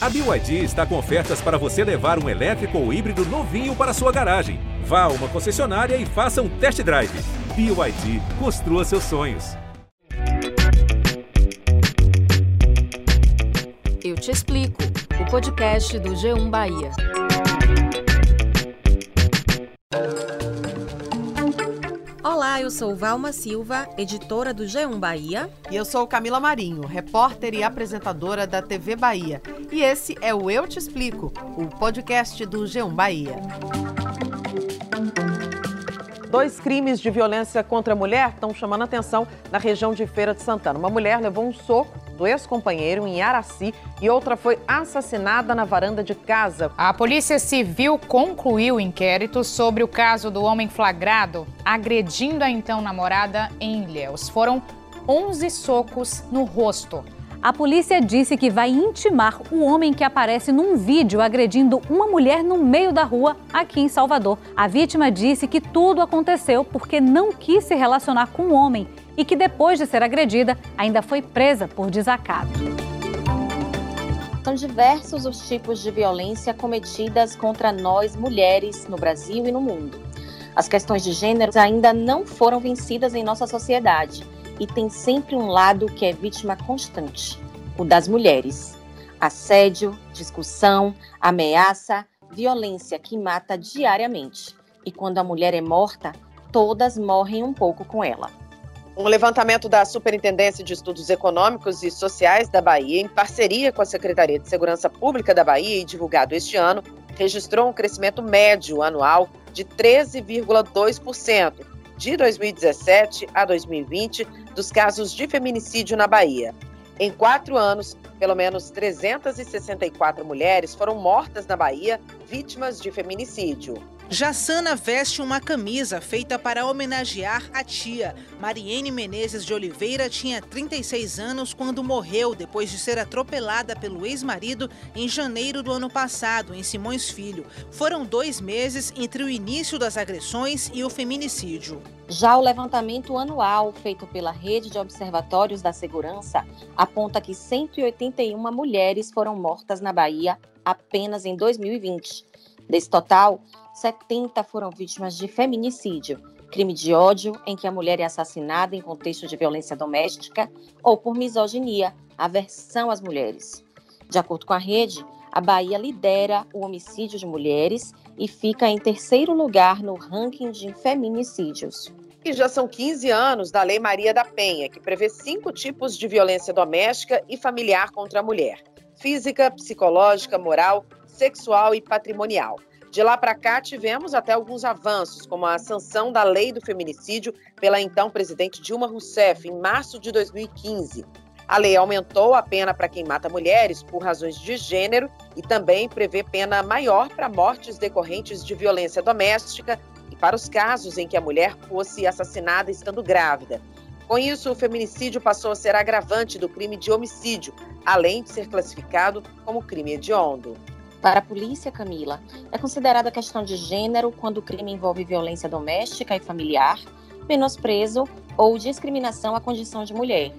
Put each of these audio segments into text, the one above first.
A BYD está com ofertas para você levar um elétrico ou híbrido novinho para sua garagem. Vá a uma concessionária e faça um test drive. BYD, construa seus sonhos. Eu te explico. O podcast do G1 Bahia. Olá, eu sou Valma Silva, editora do G1 Bahia. E eu sou Camila Marinho, repórter e apresentadora da TV Bahia. E esse é o Eu Te Explico, o podcast do G1 Bahia. Dois crimes de violência contra a mulher estão chamando a atenção na região de Feira de Santana. Uma mulher levou um soco do ex-companheiro em Araci e outra foi assassinada na varanda de casa. A Polícia Civil concluiu o inquérito sobre o caso do homem flagrado agredindo a então namorada em Ilhéus. Foram 11 socos no rosto. A polícia disse que vai intimar o homem que aparece num vídeo agredindo uma mulher no meio da rua aqui em Salvador. A vítima disse que tudo aconteceu porque não quis se relacionar com o homem e que depois de ser agredida ainda foi presa por desacato. São diversos os tipos de violência cometidas contra nós mulheres no Brasil e no mundo. As questões de gênero ainda não foram vencidas em nossa sociedade e tem sempre um lado que é vítima constante, o das mulheres. Assédio, discussão, ameaça, violência que mata diariamente. E quando a mulher é morta, todas morrem um pouco com ela. Um levantamento da Superintendência de Estudos Econômicos e Sociais da Bahia, em parceria com a Secretaria de Segurança Pública da Bahia e divulgado este ano, registrou um crescimento médio anual de 13,2% de 2017 a 2020 dos casos de feminicídio na Bahia. Em quatro anos, pelo menos 364 mulheres foram mortas na Bahia vítimas de feminicídio. Jassana veste uma camisa feita para homenagear a tia. Mariene Menezes de Oliveira tinha 36 anos quando morreu depois de ser atropelada pelo ex-marido em janeiro do ano passado, em Simões Filho. Foram dois meses entre o início das agressões e o feminicídio. Já o levantamento anual feito pela Rede de Observatórios da Segurança aponta que 181 mulheres foram mortas na Bahia apenas em 2020. Desse total, 70 foram vítimas de feminicídio, crime de ódio em que a mulher é assassinada em contexto de violência doméstica ou por misoginia, aversão às mulheres. De acordo com a rede, a Bahia lidera o homicídio de mulheres e fica em terceiro lugar no ranking de feminicídios. E já são 15 anos da Lei Maria da Penha, que prevê cinco tipos de violência doméstica e familiar contra a mulher: física, psicológica, moral, sexual e patrimonial. De lá para cá, tivemos até alguns avanços, como a sanção da lei do feminicídio pela então presidente Dilma Rousseff, em março de 2015. A lei aumentou a pena para quem mata mulheres por razões de gênero e também prevê pena maior para mortes decorrentes de violência doméstica e para os casos em que a mulher fosse assassinada estando grávida. Com isso, o feminicídio passou a ser agravante do crime de homicídio, além de ser classificado como crime hediondo. Para a polícia, Camila, é considerada questão de gênero quando o crime envolve violência doméstica e familiar, menosprezo ou discriminação à condição de mulher.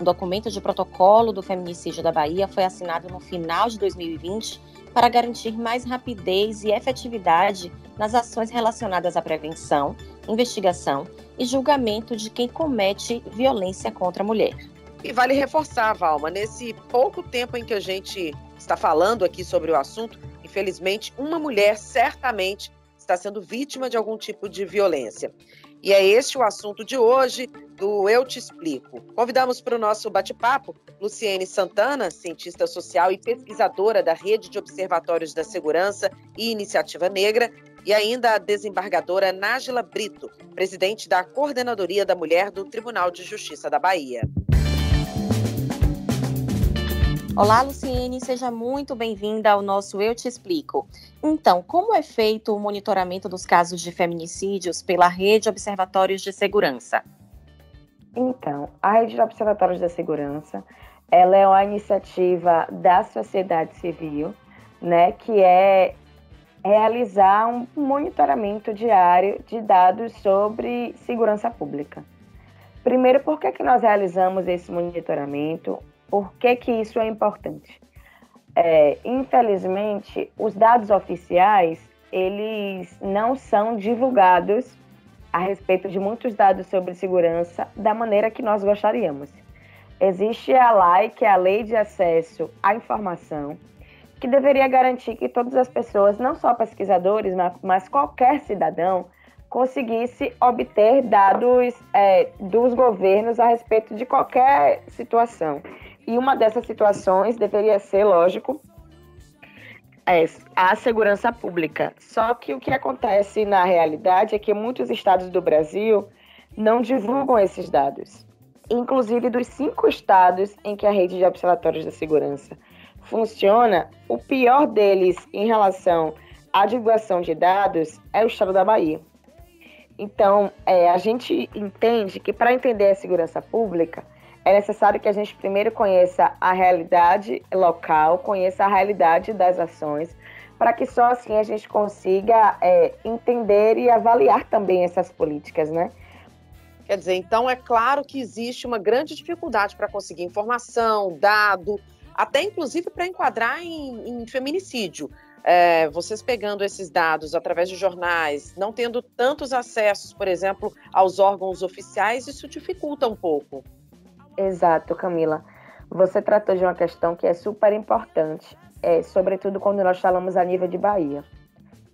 Um documento de protocolo do feminicídio da Bahia foi assinado no final de 2020 para garantir mais rapidez e efetividade nas ações relacionadas à prevenção, investigação e julgamento de quem comete violência contra a mulher. E vale reforçar, Valma, nesse pouco tempo em que a gente está falando aqui sobre o assunto, infelizmente, uma mulher certamente está sendo vítima de algum tipo de violência. E é este o assunto de hoje do Eu Te Explico. Convidamos para o nosso bate-papo Luciene Santana, cientista social e pesquisadora da Rede de Observatórios da Segurança e Iniciativa Negra, e ainda a desembargadora Nájila Brito, presidente da Coordenadoria da Mulher do Tribunal de Justiça da Bahia. Olá, Luciene, seja muito bem-vinda ao nosso Eu Te Explico. Então, como é feito o monitoramento dos casos de feminicídios pela Rede Observatórios de Segurança? Então, a Rede de Observatórios da Segurança, ela é uma iniciativa da sociedade civil, né, que é realizar um monitoramento diário de dados sobre segurança pública. Primeiro, por que, que nós realizamos esse monitoramento? Por que, que isso é importante? é, infelizmente, os dados oficiais eles não são divulgados a respeito de muitos dados sobre segurança da maneira que nós gostaríamos. Existe a LAI, que é a Lei de Acesso à Informação, que deveria garantir que todas as pessoas, não só pesquisadores, mas qualquer cidadão, conseguisse obter dados é, dos governos a respeito de qualquer situação. E uma dessas situações deveria ser, lógico, é a segurança pública. Só que o que acontece na realidade é que muitos estados do Brasil não divulgam esses dados. Inclusive, dos cinco estados em que a rede de observatórios da segurança funciona, o pior deles em relação à divulgação de dados é o estado da Bahia. Então, é, a gente entende que para entender a segurança pública, é necessário que a gente primeiro conheça a realidade local, conheça a realidade das ações, para que só assim a gente consiga é, entender e avaliar também essas políticas, né? Quer dizer, então é claro que existe uma grande dificuldade para conseguir informação, dado, até inclusive para enquadrar em, em feminicídio. É, vocês pegando esses dados através de jornais, não tendo tantos acessos, por exemplo, aos órgãos oficiais, isso dificulta um pouco. Exato, Camila. Você tratou de uma questão que é super importante, é, sobretudo quando nós falamos a nível de Bahia.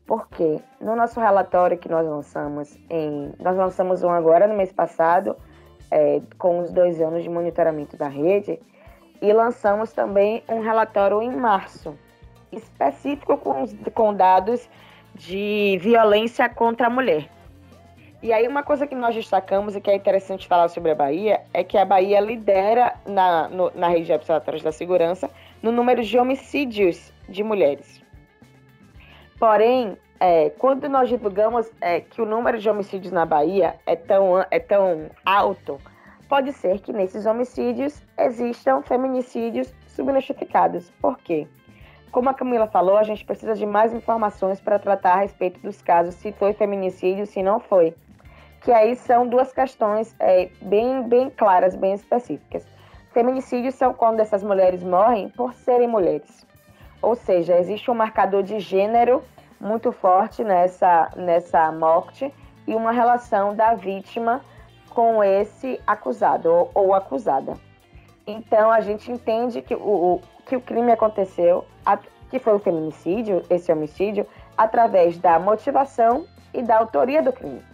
Porque no nosso relatório que nós lançamos, em, nós lançamos um agora no mês passado, é, com os dois anos de monitoramento da rede, e lançamos também um relatório em março, específico com, com dados de violência contra a mulher. E aí uma coisa que nós destacamos e que é interessante falar sobre a Bahia é que a Bahia lidera na, no, na rede de observatórios da segurança no número de homicídios de mulheres. Porém, é, quando nós divulgamos é, que o número de homicídios na Bahia é tão, é tão alto, pode ser que nesses homicídios existam feminicídios subnotificados. Por quê? Como a Camila falou, a gente precisa de mais informações para tratar a respeito dos casos, se foi feminicídio, se não foi que aí são duas questões é, bem, bem claras, bem específicas. Feminicídios são quando essas mulheres morrem por serem mulheres. Ou seja, existe um marcador de gênero muito forte nessa, nessa morte e uma relação da vítima com esse acusado ou, ou acusada. Então a gente entende que o, o, que o crime aconteceu, a, que foi o feminicídio, esse homicídio, através da motivação e da autoria do crime.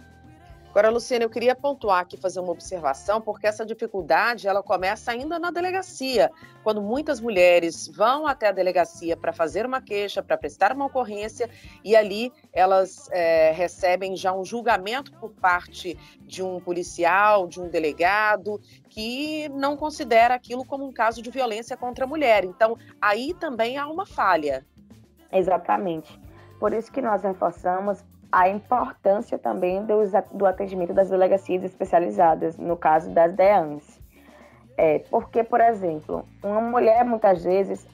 Agora, Luciana, eu queria pontuar aqui, fazer uma observação, porque essa dificuldade ela começa ainda na delegacia, quando muitas mulheres vão até a delegacia para fazer uma queixa, para prestar uma ocorrência, e ali elas é, recebem já um julgamento por parte de um policial, de um delegado, que não considera aquilo como um caso de violência contra a mulher. Então, aí também há uma falha. Exatamente. Por isso que nós reforçamos a importância também do, atendimento das delegacias especializadas, no caso das DEANs. É, porque, por exemplo, uma mulher, muitas vezes,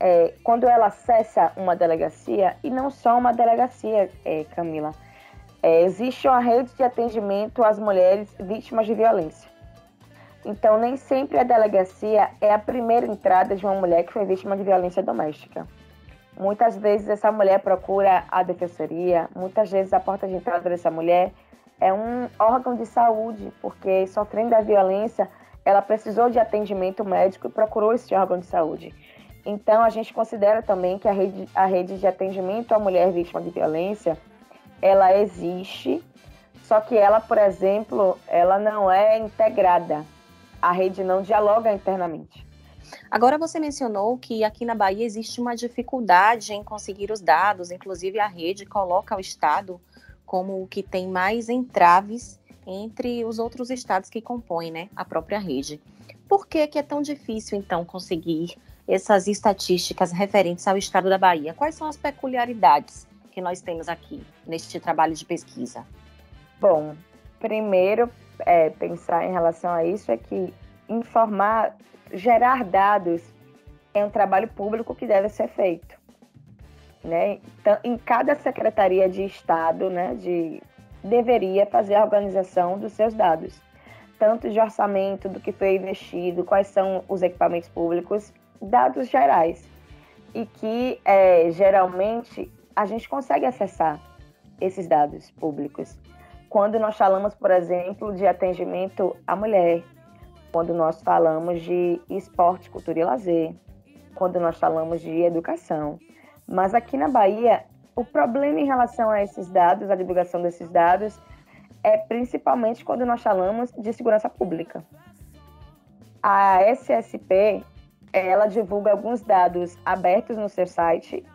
é, quando ela acessa uma delegacia, e não só uma delegacia, é, Camila, é, existe uma rede de atendimento às mulheres vítimas de violência. Então, nem sempre a delegacia é a primeira entrada de uma mulher que foi vítima de violência doméstica. Muitas vezes essa mulher procura a defensoria, muitas vezes a porta de entrada dessa mulher é um órgão de saúde, porque sofrendo da violência, ela precisou de atendimento médico e procurou esse órgão de saúde. Então, a gente considera também que a rede, a rede de atendimento à mulher vítima de violência, ela existe, só que ela, por exemplo, ela não é integrada. A rede não dialoga internamente. Agora você mencionou que aqui na Bahia existe uma dificuldade em conseguir os dados, inclusive a rede coloca o estado como o que tem mais entraves entre os outros estados que compõem né, a própria rede. Por que, que é tão difícil, então, conseguir essas estatísticas referentes ao estado da Bahia? Quais são as peculiaridades que nós temos aqui neste trabalho de pesquisa? Bom, primeiro, é, pensar em relação a isso é que informar gerar dados é um trabalho público que deve ser feito. Né? Então, em cada secretaria de Estado, né, de, deveria fazer a organização dos seus dados, tanto de orçamento, do que foi investido, quais são os equipamentos públicos, dados gerais. e que é, geralmente a gente consegue acessar esses dados públicos. Quando nós falamos, por exemplo, de atendimento à mulher, quando nós falamos de esporte, cultura e lazer, quando nós falamos de educação. Mas aqui na Bahia, o problema em relação a esses dados, a divulgação desses dados, é principalmente quando nós falamos de segurança pública. A SSP, ela divulga alguns dados abertos no seu site,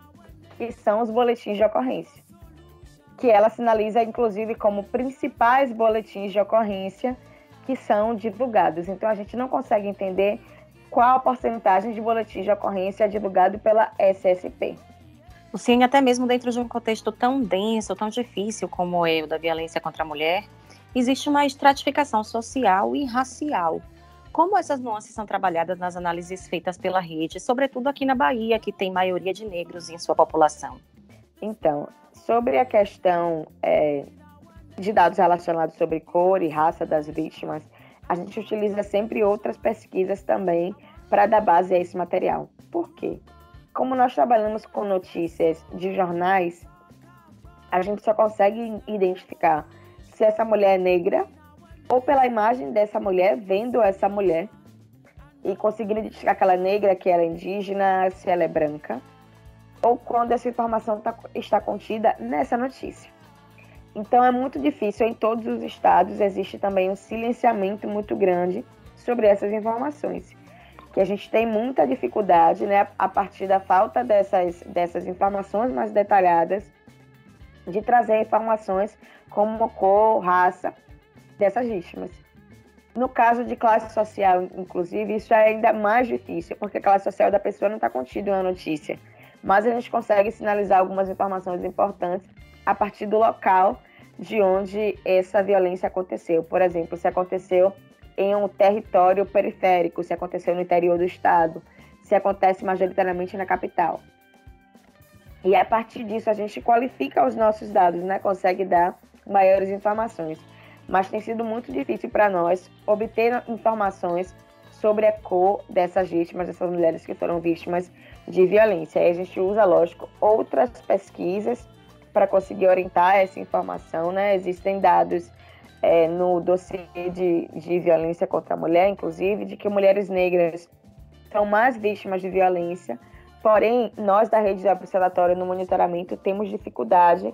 que são os boletins de ocorrência, que ela sinaliza, inclusive, como principais boletins de ocorrência que são divulgados. Então, a gente não consegue entender qual a porcentagem de boletins de ocorrência é divulgado pela SSP. Luciene, até mesmo dentro de um contexto tão denso, tão difícil como é o da violência contra a mulher, existe uma estratificação social e racial. Como essas nuances são trabalhadas nas análises feitas pela rede, sobretudo aqui na Bahia, que tem maioria de negros em sua população? Então, sobre a questão é, de dados relacionados sobre cor e raça das vítimas, a gente utiliza sempre outras pesquisas também para dar base a esse material. Por quê? como nós trabalhamos com notícias de jornais, a gente só consegue identificar se essa mulher é negra ou pela imagem dessa mulher, vendo essa mulher e conseguindo identificar aquela negra, que ela é indígena, se ela é branca, ou quando essa informação tá, está contida nessa notícia. Então é muito difícil, em todos os estados existe também um silenciamento muito grande sobre essas informações que a gente tem muita dificuldade, né, a partir da falta dessas, dessas informações mais detalhadas, de trazer informações como cor, raça dessas vítimas. No caso de classe social, inclusive, isso é ainda mais difícil, porque a classe social da pessoa não está contida uma notícia. Mas a gente consegue sinalizar algumas informações importantes a partir do local de onde essa violência aconteceu. Por exemplo, se aconteceu em um território periférico, se aconteceu no interior do estado, se acontece majoritariamente na capital. E a partir disso a gente qualifica os nossos dados, né? Consegue dar maiores informações. Mas tem sido muito difícil para nós obter informações sobre a cor dessas vítimas, dessas mulheres que foram vítimas de violência. Aí a gente usa, lógico, outras pesquisas para conseguir orientar essa informação, né? Existem dados é, no dossiê de, de violência contra a mulher, inclusive, de que mulheres negras são mais vítimas de violência. Porém, nós da rede de observatório no monitoramento temos dificuldade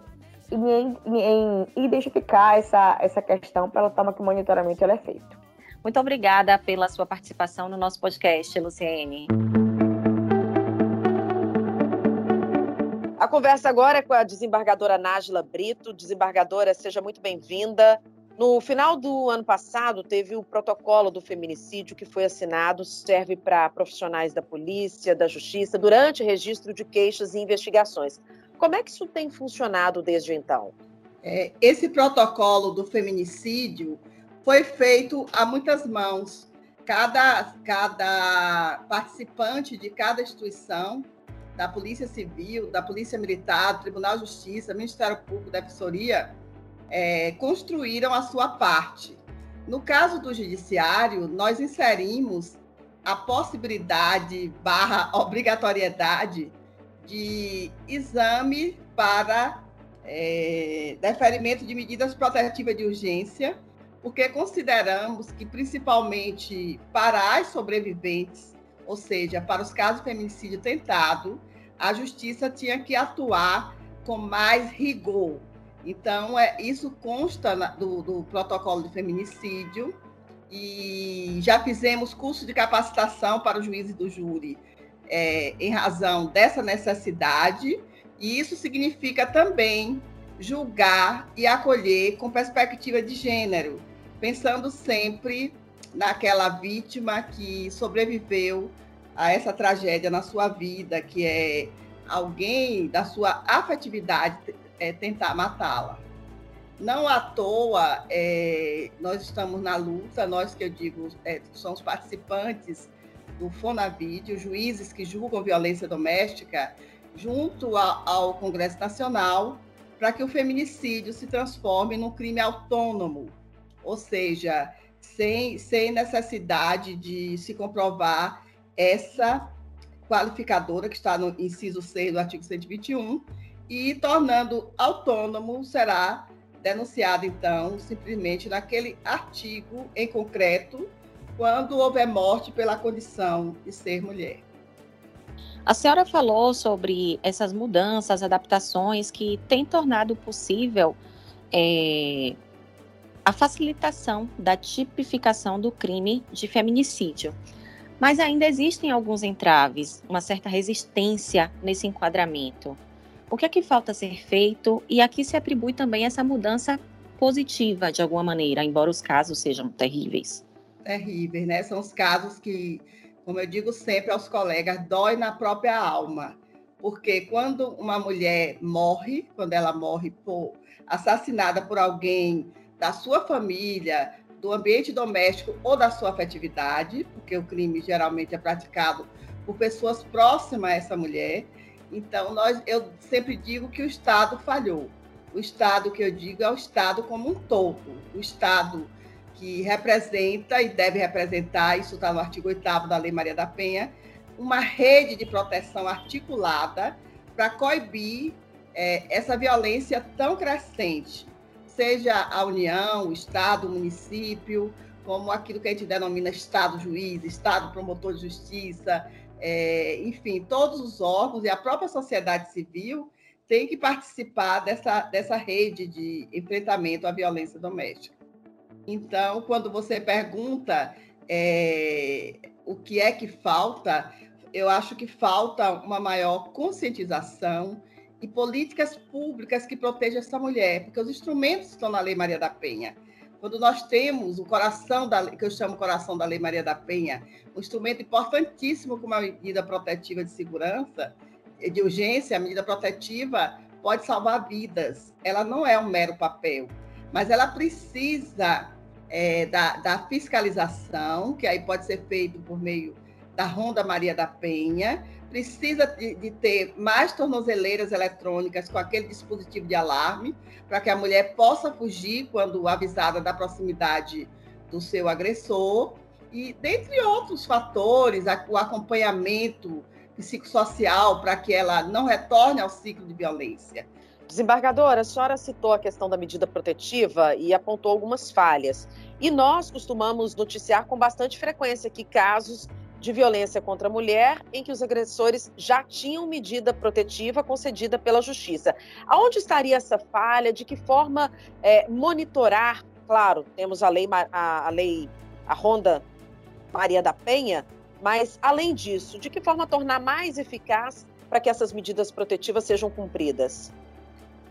em, em, identificar essa, essa questão pela forma que o monitoramento é feito. Muito obrigada pela sua participação no nosso podcast, Luciene. A conversa agora é com a desembargadora Nájila Brito. Desembargadora, seja muito bem-vinda. No final do ano passado, teve o protocolo do feminicídio que foi assinado, serve para profissionais da polícia, da justiça, durante registro de queixas e investigações. Como é que isso tem funcionado desde então? É, esse protocolo do feminicídio foi feito a muitas mãos. Cada, cada participante de cada instituição, da Polícia Civil, da Polícia Militar, do Tribunal de Justiça, Ministério Público, Defensoria, é, construíram a sua parte. No caso do judiciário, nós inserimos a possibilidade barra obrigatoriedade de exame para é, deferimento de medidas protetivas de urgência, porque consideramos que, principalmente para as sobreviventes, ou seja, para os casos de feminicídio tentado, a justiça tinha que atuar com mais rigor, então, é, isso consta na, do, do protocolo de feminicídio e já fizemos curso de capacitação para os juízes do júri é, em razão dessa necessidade, e isso significa também julgar e acolher com perspectiva de gênero, pensando sempre naquela vítima que sobreviveu a essa tragédia na sua vida, que é alguém da sua afetividade é, tentar matá-la. Não à toa, é, nós estamos na luta, nós que eu digo, é, somos participantes do Fonavídeo, juízes que julgam violência doméstica, junto a, ao Congresso Nacional, para que o feminicídio se transforme num crime autônomo, ou seja, sem, sem necessidade de se comprovar essa qualificadora, que está no inciso 6 do artigo 121, e tornando autônomo será denunciado, então, simplesmente naquele artigo em concreto, quando houver morte pela condição de ser mulher. A senhora falou sobre essas mudanças, adaptações que têm tornado possível é, a facilitação da tipificação do crime de feminicídio. Mas ainda existem alguns entraves, uma certa resistência nesse enquadramento. O que é que falta ser feito e aqui se atribui também essa mudança positiva de alguma maneira, embora os casos sejam terríveis. Terríveis, né? São os casos que, como eu digo sempre aos colegas, dói na própria alma. Porque quando uma mulher morre, quando ela morre por assassinada por alguém da sua família, do ambiente doméstico ou da sua afetividade, porque o crime geralmente é praticado por pessoas próximas a essa mulher. Então, nós, eu sempre digo que o Estado falhou. O Estado que eu digo é o Estado como um todo. O Estado que representa e deve representar, isso está no artigo 8 da Lei Maria da Penha, uma rede de proteção articulada para coibir é, essa violência tão crescente seja a União, o Estado, o município, como aquilo que a gente denomina Estado juiz, Estado promotor de justiça, é, enfim, todos os órgãos e a própria sociedade civil tem que participar dessa, dessa rede de enfrentamento à violência doméstica. Então, quando você pergunta é, o que é que falta, eu acho que falta uma maior conscientização, e políticas públicas que protejam essa mulher, porque os instrumentos estão na Lei Maria da Penha. Quando nós temos o coração da que eu chamo coração da Lei Maria da Penha, um instrumento importantíssimo como a medida protetiva de segurança, de urgência, a medida protetiva pode salvar vidas. Ela não é um mero papel, mas ela precisa é, da, da fiscalização, que aí pode ser feito por meio da Ronda Maria da Penha, precisa de, de, ter mais tornozeleiras eletrônicas com aquele dispositivo de alarme, para que a mulher possa fugir quando avisada da proximidade do seu agressor, e dentre outros fatores, o acompanhamento psicossocial para que ela não retorne ao ciclo de violência. Desembargadora, a senhora citou a questão da medida protetiva e apontou algumas falhas. E nós costumamos noticiar com bastante frequência que casos de violência contra a mulher em que os agressores já tinham medida protetiva concedida pela justiça. Aonde estaria essa falha? De que forma é, monitorar? Claro, temos a lei, a, a lei, a Ronda Maria da Penha, mas além disso, de que forma tornar mais eficaz para que essas medidas protetivas sejam cumpridas?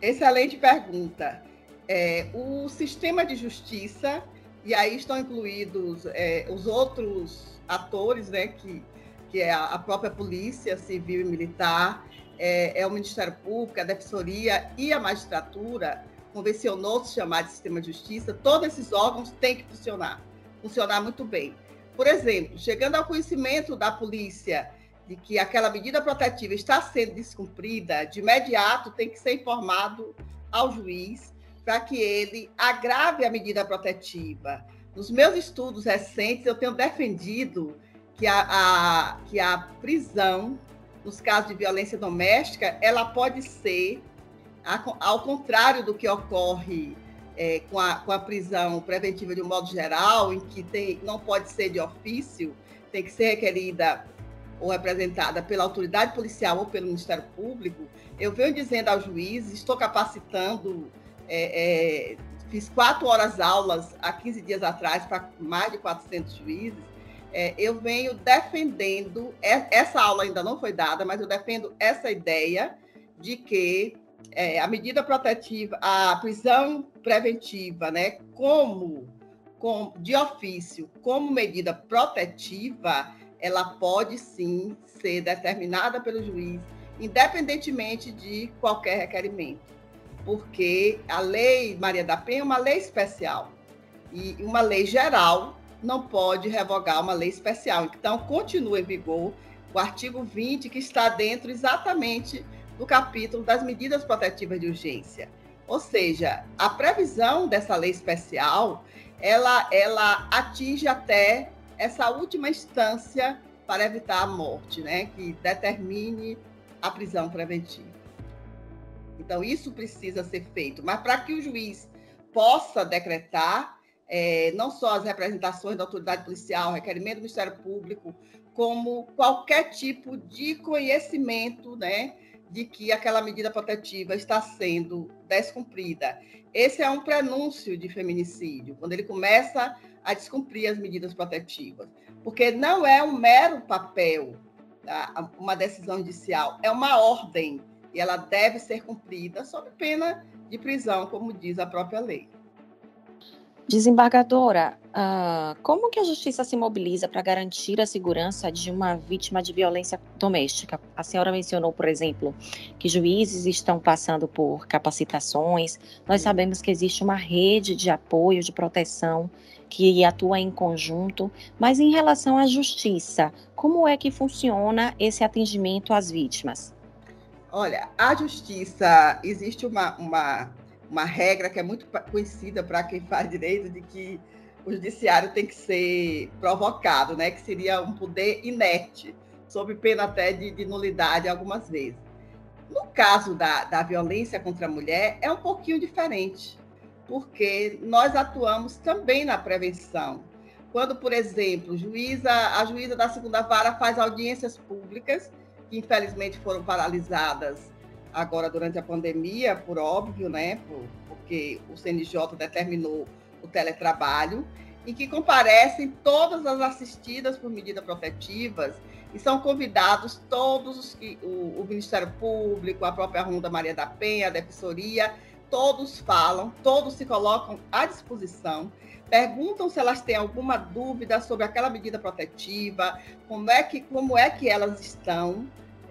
Excelente pergunta. É, o sistema de justiça, e aí estão incluídos é, os outros atores, né, que, que é a própria Polícia Civil e Militar, é, é o Ministério Público, a Defensoria e a Magistratura, convencionou se chamar de Sistema de Justiça, todos esses órgãos têm que funcionar, funcionar muito bem. Por exemplo, chegando ao conhecimento da polícia de que aquela medida protetiva está sendo descumprida, de imediato tem que ser informado ao juiz para que ele agrave a medida protetiva, nos meus estudos recentes, eu tenho defendido que a, a, que a prisão, nos casos de violência doméstica, ela pode ser, ao contrário do que ocorre é, com, a, com a prisão preventiva de um modo geral, em que tem, não pode ser de ofício, tem que ser requerida ou representada pela autoridade policial ou pelo Ministério Público, eu venho dizendo ao juiz, estou capacitando é, é, fiz quatro horas aulas há 15 dias atrás para mais de 400 juízes, é, eu venho defendendo, essa aula ainda não foi dada, mas eu defendo essa ideia de que é, a medida protetiva, a prisão preventiva, né, como, com, de ofício, como medida protetiva, ela pode sim ser determinada pelo juiz, independentemente de qualquer requerimento porque a lei Maria da Penha é uma lei especial e uma lei geral não pode revogar uma lei especial. Então, continua em vigor o artigo 20, que está dentro exatamente do capítulo das medidas protetivas de urgência. Ou seja, a previsão dessa lei especial, ela, ela atinge até essa última instância para evitar a morte, né? Que determine a prisão preventiva. Então, isso precisa ser feito. Mas para que o juiz possa decretar, é, não só as representações da autoridade policial, requerimento do Ministério Público, como qualquer tipo de conhecimento, né? De que aquela medida protetiva está sendo descumprida. Esse é um prenúncio de feminicídio, quando ele começa a descumprir as medidas protetivas. Porque não é um mero papel, tá? uma decisão judicial, é uma ordem e ela deve ser cumprida sob pena de prisão, como diz a própria lei. Desembargadora, uh, como que a justiça se mobiliza para garantir a segurança de uma vítima de violência doméstica? A senhora mencionou, por exemplo, que juízes estão passando por capacitações. Nós sabemos que existe uma rede de apoio, de proteção que atua em conjunto, mas em relação à justiça, como é que funciona esse atendimento às vítimas? Olha, a justiça, existe uma, uma, uma regra que é muito conhecida para quem faz direito, de que o judiciário tem que ser provocado, né? que seria um poder inerte, sob pena até de, de nulidade algumas vezes. No caso da, da violência contra a mulher, é um pouquinho diferente, porque nós atuamos também na prevenção. Quando, por exemplo, juíza, a juíza da segunda vara faz audiências públicas que infelizmente foram paralisadas agora durante a pandemia, por óbvio, né? Por, porque o CNJ determinou o teletrabalho, e que comparecem todas as assistidas por medidas protetivas e são convidados todos os que o, o Ministério Público, a própria Ronda Maria da Penha, a Defensoria, todos falam, todos se colocam à disposição perguntam se elas têm alguma dúvida sobre aquela medida protetiva, como é que, como é que elas estão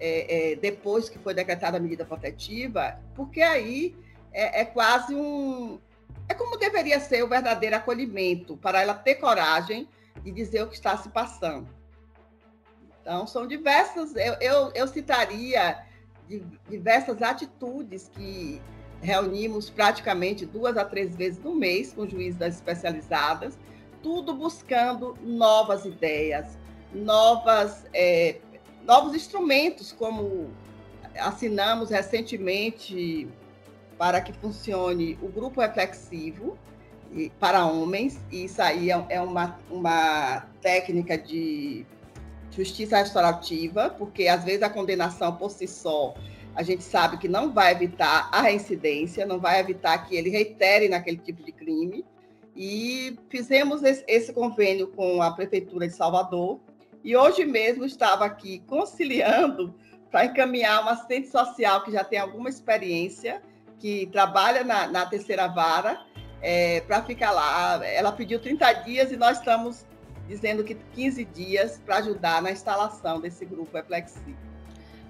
é, é, depois que foi decretada a medida protetiva, porque aí é, é quase um. É como deveria ser o verdadeiro acolhimento, para ela ter coragem de dizer o que está se passando. Então, são diversas, eu, eu, eu citaria diversas atitudes que reunimos praticamente duas a três vezes no mês com juízes das especializadas, tudo buscando novas ideias, novas, é, novos instrumentos, como assinamos recentemente para que funcione o grupo reflexivo para homens, e isso aí é, é uma, uma técnica de justiça restaurativa, porque às vezes a condenação por si só a gente sabe que não vai evitar a reincidência, não vai evitar que ele reitere naquele tipo de crime. E fizemos esse, esse convênio com a Prefeitura de Salvador. E hoje mesmo estava aqui conciliando para encaminhar uma assistente social que já tem alguma experiência, que trabalha na, na terceira vara, é, para ficar lá. Ela pediu 30 dias e nós estamos dizendo que 15 dias para ajudar na instalação desse grupo reflexivo.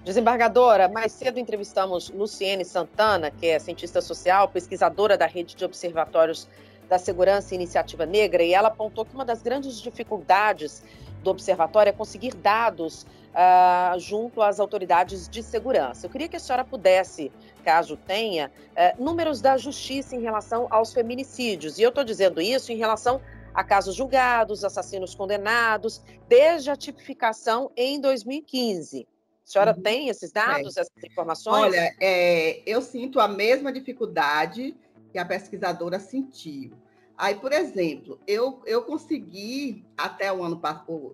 Desembargadora, mais cedo entrevistamos Luciene Santana, que é cientista social, pesquisadora da rede de observatórios da segurança e iniciativa negra, e ela apontou que uma das grandes dificuldades do observatório é conseguir dados uh, junto às autoridades de segurança. Eu queria que a senhora pudesse, caso tenha, uh, números da justiça em relação aos feminicídios. E eu estou dizendo isso em relação a casos julgados, assassinos condenados, desde a tipificação em 2015. A senhora uhum. tem esses dados, é. essas informações? Olha, é, eu sinto a mesma dificuldade que a pesquisadora sentiu. Aí, por exemplo, eu, eu consegui, até o ano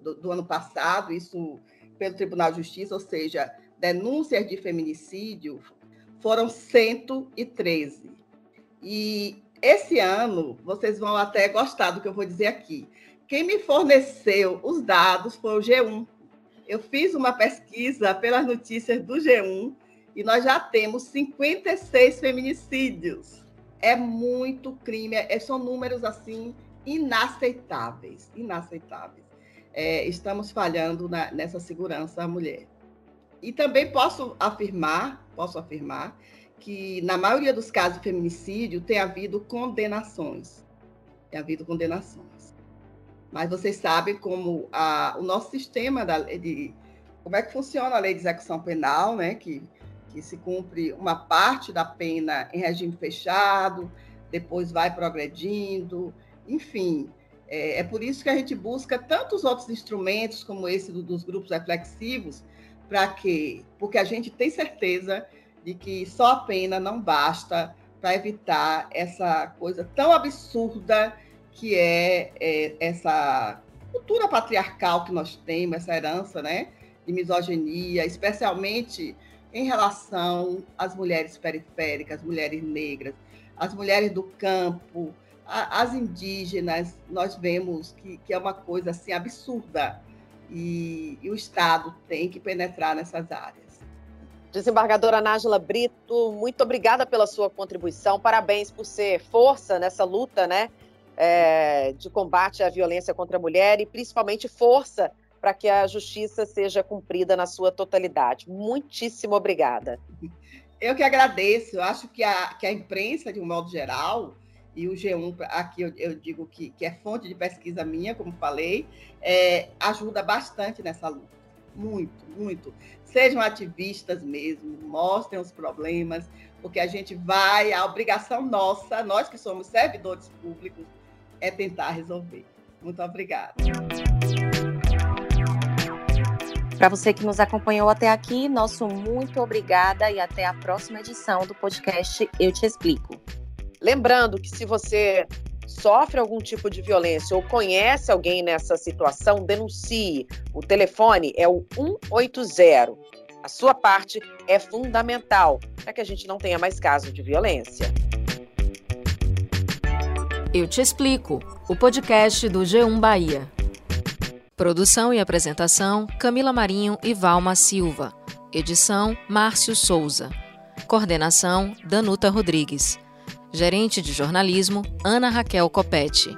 do, do ano passado, isso pelo Tribunal de Justiça, ou seja, denúncias de feminicídio, foram 113. E esse ano, vocês vão até gostar do que eu vou dizer aqui. Quem me forneceu os dados foi o G1, eu fiz uma pesquisa pelas notícias do G1 e nós já temos 56 feminicídios. É muito crime, é, são números assim inaceitáveis, inaceitáveis. É, estamos falhando na, nessa segurança à mulher. E também posso afirmar, posso afirmar que na maioria dos casos de feminicídio tem havido condenações. Tem havido condenações. Mas vocês sabem como a, o nosso sistema da, de como é que funciona a lei de execução penal, né? Que, que se cumpre uma parte da pena em regime fechado, depois vai progredindo, enfim. É, é por isso que a gente busca tantos outros instrumentos como esse do, dos grupos reflexivos, para quê? Porque a gente tem certeza de que só a pena não basta para evitar essa coisa tão absurda que é, é, essa cultura patriarcal que nós temos, essa herança né, de misoginia, especialmente em relação às mulheres periféricas, às mulheres negras, às mulheres do campo, as indígenas, nós vemos que, que é uma coisa assim absurda e, e o Estado tem que penetrar nessas áreas. Desembargadora Nájila Brito, muito obrigada pela sua contribuição. Parabéns por ser força nessa luta, né, é, de combate à violência contra a mulher e principalmente força para que a justiça seja cumprida na sua totalidade. Muitíssimo obrigada. Eu que agradeço. Eu acho que a, que a imprensa, de um modo geral, e o G1, aqui eu, eu digo que, que, é fonte de pesquisa minha, como falei, é, ajuda bastante nessa luta. Muito, muito. Sejam ativistas mesmo, mostrem os problemas, porque a gente vai, a obrigação nossa, nós que somos servidores públicos, é tentar resolver. Muito obrigada. Para você que nos acompanhou até aqui, nosso muito obrigada e até a próxima edição do podcast Eu Te Explico. Lembrando que se você sofre algum tipo de violência ou conhece alguém nessa situação, denuncie. O telefone é o 180. A sua parte é fundamental para que a gente não tenha mais casos de violência. Eu te explico. O podcast do G1 Bahia. Produção e apresentação: Camila Marinho e Valma Silva. Edição: Márcio Souza. Coordenação: Danuta Rodrigues. Gerente de jornalismo: Ana Raquel Copete.